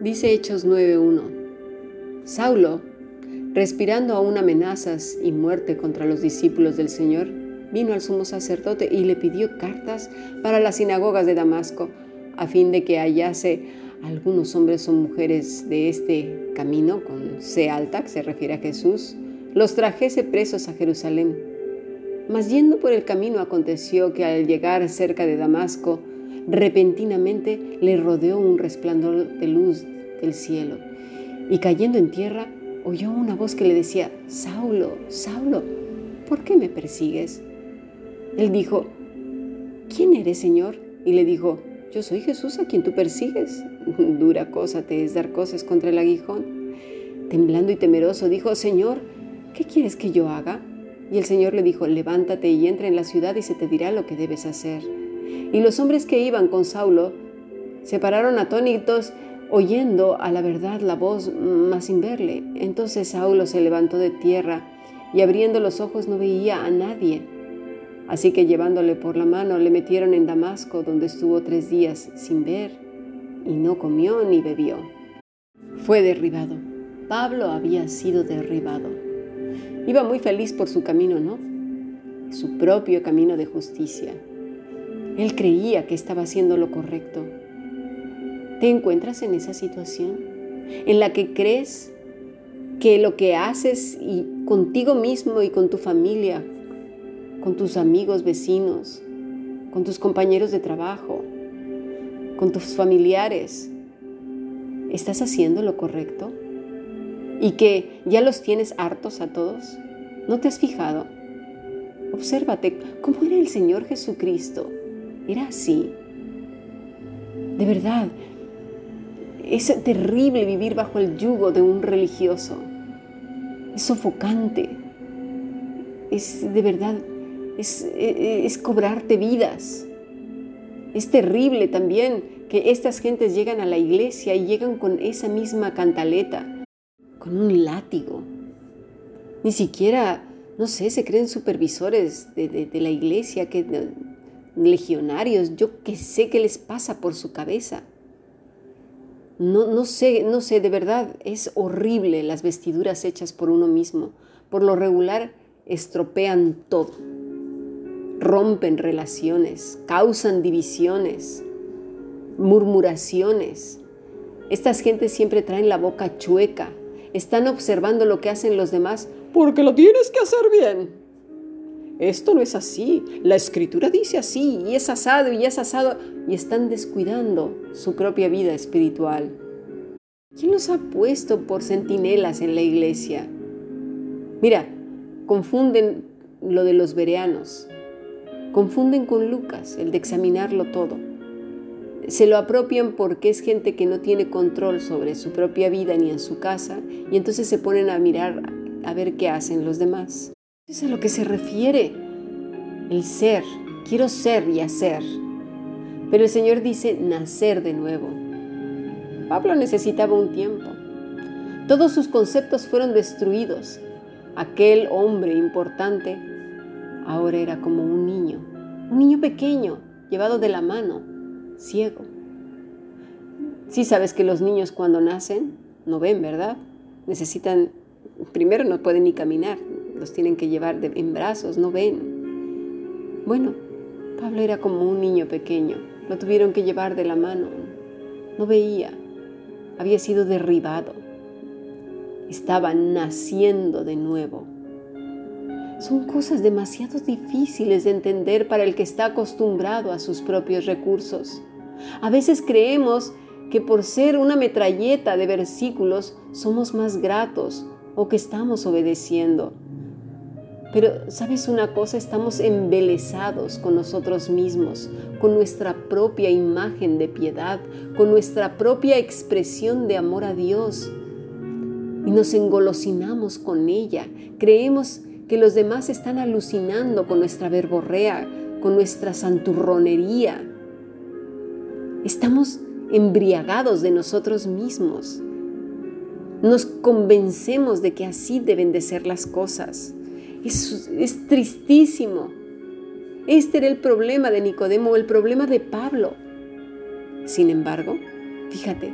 Dice Hechos 9.1. Saulo, respirando aún amenazas y muerte contra los discípulos del Señor, vino al sumo sacerdote y le pidió cartas para las sinagogas de Damasco, a fin de que hallase algunos hombres o mujeres de este camino, con C alta, que se refiere a Jesús, los trajese presos a Jerusalén. Mas yendo por el camino aconteció que al llegar cerca de Damasco, repentinamente le rodeó un resplandor de luz del cielo, y cayendo en tierra, oyó una voz que le decía, Saulo, Saulo, ¿por qué me persigues? Él dijo, ¿quién eres, Señor? Y le dijo, yo soy Jesús a quien tú persigues. Dura cosa te es dar cosas contra el aguijón. Temblando y temeroso, dijo, Señor, ¿qué quieres que yo haga? Y el Señor le dijo, levántate y entra en la ciudad y se te dirá lo que debes hacer. Y los hombres que iban con Saulo se pararon atónitos oyendo a la verdad la voz, mas sin verle. Entonces Saulo se levantó de tierra y abriendo los ojos no veía a nadie. Así que llevándole por la mano le metieron en Damasco, donde estuvo tres días sin ver, y no comió ni bebió. Fue derribado. Pablo había sido derribado. Iba muy feliz por su camino, ¿no? Su propio camino de justicia. Él creía que estaba haciendo lo correcto. ¿Te encuentras en esa situación en la que crees que lo que haces y contigo mismo y con tu familia con tus amigos, vecinos, con tus compañeros de trabajo, con tus familiares. ¿Estás haciendo lo correcto? ¿Y que ya los tienes hartos a todos? ¿No te has fijado? Obsérvate cómo era el Señor Jesucristo. Era así. De verdad, es terrible vivir bajo el yugo de un religioso. Es sofocante. Es de verdad es, cobrarte vidas. Es terrible también que estas gentes llegan a la iglesia y llegan con esa misma cantaleta, con un látigo. Ni siquiera, no sé, se creen supervisores de, la iglesia, que, legionarios, yo que sé qué les pasa por su cabeza. No, no sé, no sé, de verdad es horrible las vestiduras hechas por uno mismo. Por lo regular estropean todo rompen relaciones, causan divisiones, murmuraciones. Estas gentes siempre traen la boca chueca, están observando lo que hacen los demás porque lo tienes que hacer bien. Esto no es así, la escritura dice así, y es asado, y es asado, y están descuidando su propia vida espiritual. ¿Quién los ha puesto por centinelas en la iglesia? Mira, confunden lo de los bereanos, Confunden con Lucas, el de examinarlo todo. Se lo apropian porque es gente que no tiene control sobre su propia vida ni en su casa y entonces se ponen a mirar a ver qué hacen los demás. Es a lo que se refiere el ser. Quiero ser y hacer. Pero el Señor dice nacer de nuevo. Pablo necesitaba un tiempo. Todos sus conceptos fueron destruidos. Aquel hombre importante ahora era como un niño, un niño pequeño, llevado de la mano, ciego. Sí sabes que los niños cuando nacen no ven, ¿verdad? Necesitan, primero no pueden ni caminar, los tienen que llevar en brazos, no ven. Bueno, Pablo era como un niño pequeño, lo tuvieron que llevar de la mano, no veía, había sido derribado, estaba naciendo de nuevo son cosas demasiado difíciles de entender para el que está acostumbrado a sus propios recursos. A veces creemos que por ser una metralleta de versículos somos más gratos o que estamos obedeciendo. Pero, ¿sabes una cosa? Estamos embelesados con nosotros mismos, con nuestra propia imagen de piedad, con nuestra propia expresión de amor a Dios. Y nos engolosinamos con ella. Creemos que los demás están alucinando con nuestra verborrea, con nuestra santurronería. Estamos embriagados de nosotros mismos. Nos convencemos de que así deben de ser las cosas. Es, tristísimo. Este era el problema de Nicodemo, el problema de Pablo. Sin embargo, fíjate,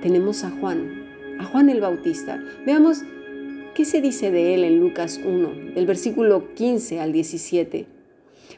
tenemos a Juan, a Juan el Bautista. Veamos qué se dice de él en Lucas 1, del versículo 15 al 17.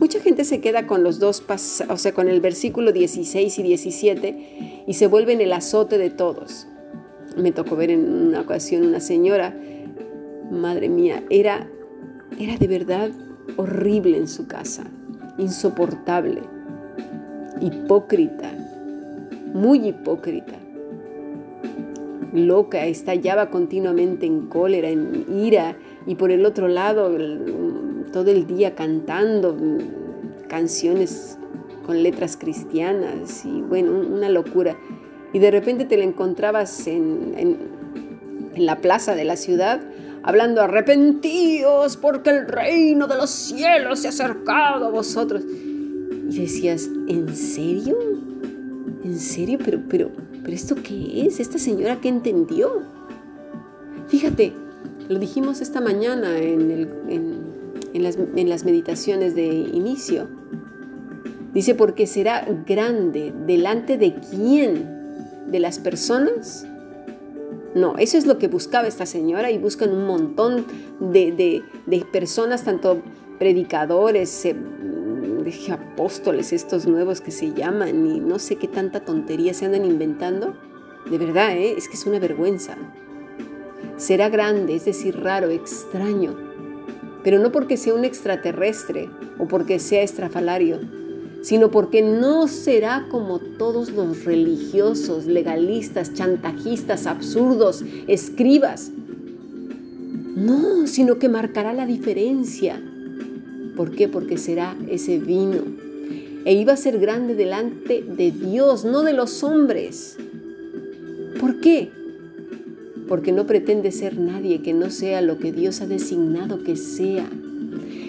Mucha gente se queda con los dos, o sea, con el versículo 16 y 17 y se vuelven el azote de todos. Me tocó ver en una ocasión una señora, madre mía, era, era de verdad horrible en su casa, insoportable, hipócrita, muy hipócrita, loca, estallaba continuamente en cólera, en ira, y por el otro lado todo el día cantando canciones con letras cristianas y bueno, una locura. Y de repente te la encontrabas en, en, en la plaza de la ciudad hablando arrepentíos porque el reino de los cielos se ha acercado a vosotros. Y decías, ¿en serio? ¿En serio? Pero, pero, pero ¿esto qué es? ¿Esta señora qué entendió? Fíjate, lo dijimos esta mañana en, las, en las meditaciones de inicio. Dice, porque será grande delante de quién? ¿De las personas? No, eso es lo que buscaba esta señora y buscan un montón de, personas, tanto predicadores, eh, apóstoles, estos nuevos que se llaman y no sé qué tanta tontería se andan inventando. De verdad, ¿eh? es que es una vergüenza. Será grande, es decir, raro, extraño, pero no porque sea un extraterrestre o porque sea estrafalario, sino porque no será como todos los religiosos, legalistas, chantajistas, absurdos, escribas. No, sino que marcará la diferencia. ¿Por qué? Porque será ese vino. E iba a ser grande delante de Dios, no de los hombres. ¿Por qué? Porque no pretende ser nadie que no sea lo que Dios ha designado que sea.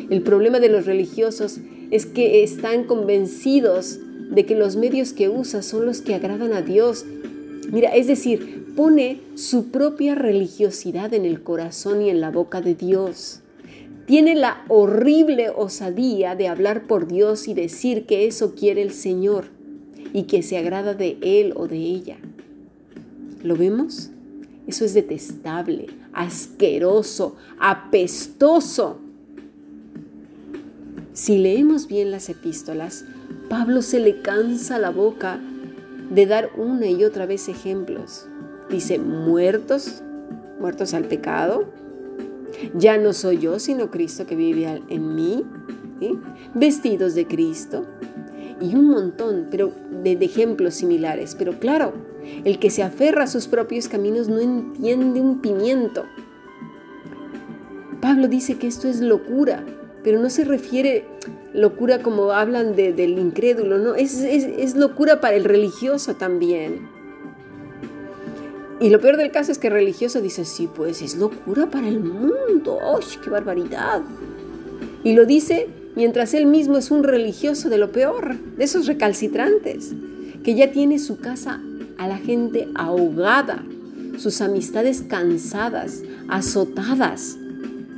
El problema de los religiosos es que están convencidos de que los medios que usa son los que agradan a Dios. Mira, es decir, pone su propia religiosidad en el corazón y en la boca de Dios. Tiene la horrible osadía de hablar por Dios y decir que eso quiere el Señor y que se agrada de Él o de ella. ¿Lo vemos? Eso es detestable, asqueroso, apestoso. Si leemos bien las epístolas, Pablo se le cansa la boca de dar una y otra vez ejemplos. Dice, muertos, muertos al pecado. Ya no soy yo, sino Cristo que vive en mí. Vestidos de Cristo. Y un montón pero de, de ejemplos similares. Pero claro, el que se aferra a sus propios caminos no entiende un pimiento. Pablo dice que esto es locura pero no se refiere locura como hablan del incrédulo, no, es, locura para el religioso también. Y lo peor del caso es que el religioso dice, sí, pues es locura para el mundo, ¡ay, qué barbaridad! Y lo dice mientras él mismo es un religioso de lo peor, de esos recalcitrantes, que ya tiene su casa a la gente ahogada, sus amistades cansadas, azotadas,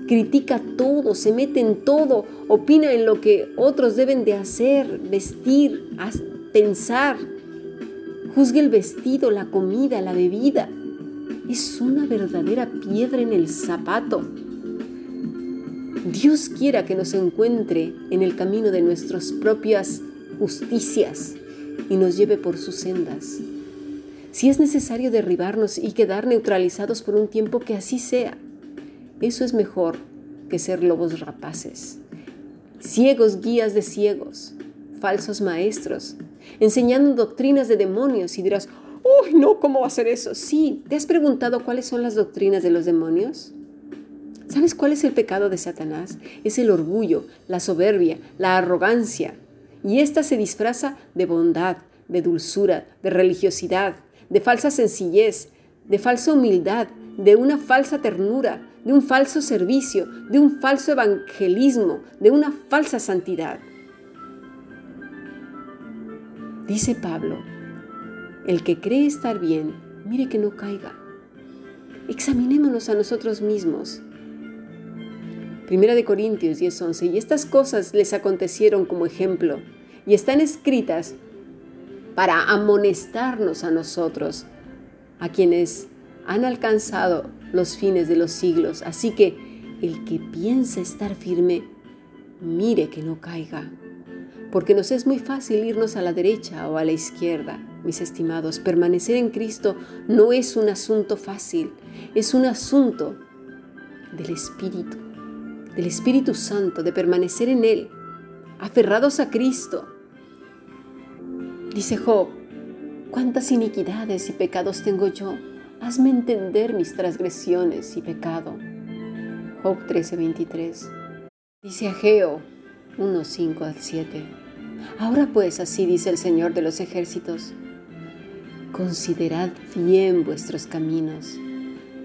critica todo, se mete en todo, opina en lo que otros deben de hacer, vestir, pensar. Juzga el vestido, la comida, la bebida. Es una verdadera piedra en el zapato. Dios quiera que nos encuentre en el camino de nuestras propias justicias y nos lleve por sus sendas. Si es necesario derribarnos y quedar neutralizados por un tiempo, que así sea. Eso es mejor que ser lobos rapaces. Ciegos guías de ciegos, falsos maestros, enseñando doctrinas de demonios y dirás, uy, no, ¿cómo va a ser eso? Sí, ¿te has preguntado cuáles son las doctrinas de los demonios? ¿Sabes cuál es el pecado de Satanás? Es el orgullo, la soberbia, la arrogancia. Y ésta se disfraza de bondad, de dulzura, de religiosidad, de falsa sencillez, de falsa humildad, de una falsa ternura, de un falso servicio, de un falso evangelismo, de una falsa santidad. Dice Pablo, el que cree estar bien, mire que no caiga. Examinémonos a nosotros mismos. Primera de Corintios 10:11, y estas cosas les acontecieron como ejemplo, y están escritas para amonestarnos a nosotros, a quienes han alcanzado los fines de los siglos. Así que el que piensa estar firme, mire que no caiga. Porque nos es muy fácil irnos a la derecha o a la izquierda, mis estimados. Permanecer en Cristo no es un asunto fácil, es un asunto del Espíritu, del Espíritu Santo, de permanecer en Él, aferrados a Cristo, Dice Job, ¿cuántas iniquidades y pecados tengo yo? Hazme entender mis transgresiones y pecado. Job 13:23. Dice Ageo 1:5 al 7. Ahora pues así dice el Señor de los ejércitos. Considerad bien vuestros caminos.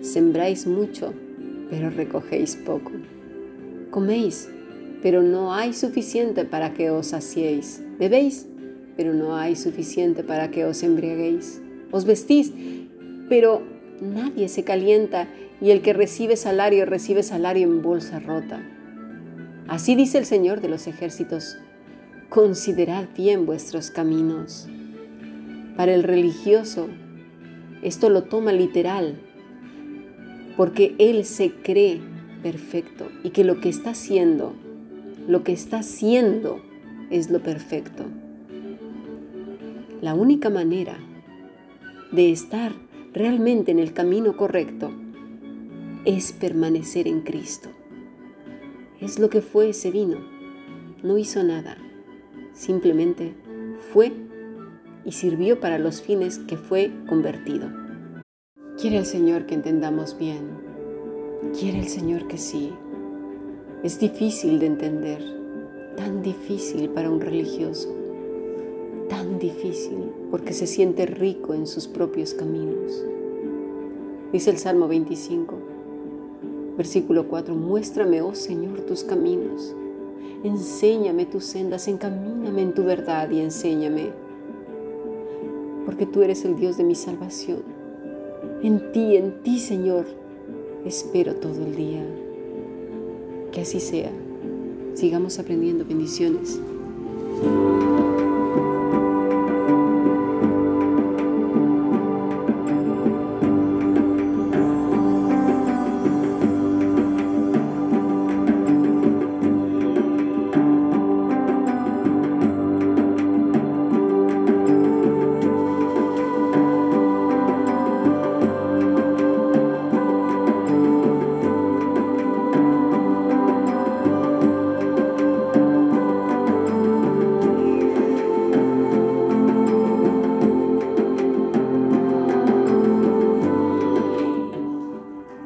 Sembráis mucho, pero recogéis poco. Coméis, pero no hay suficiente para que os saciéis. Bebéis, pero no hay suficiente para que os embriaguéis. Os vestís, pero nadie se calienta y el que recibe salario recibe salario en bolsa rota. Así dice el Señor de los ejércitos, considerad bien vuestros caminos. Para el religioso, esto lo toma literal, porque él se cree perfecto y que lo que está haciendo, lo que está haciendo es lo perfecto. La única manera de estar realmente en el camino correcto es permanecer en Cristo. Es lo que fue ese vino. No hizo nada. Simplemente fue y sirvió para los fines que fue convertido. Quiere el Señor que entendamos bien. Quiere el Señor que sí. Es difícil de entender, tan difícil para un religioso tan difícil porque se siente rico en sus propios caminos. Dice el Salmo 25, versículo 4, muéstrame, oh Señor, tus caminos, enséñame tus sendas, encamíname en tu verdad y enséñame, porque tú eres el Dios de mi salvación. En ti, en ti, Señor, espero todo el día. Que así sea. Sigamos aprendiendo bendiciones.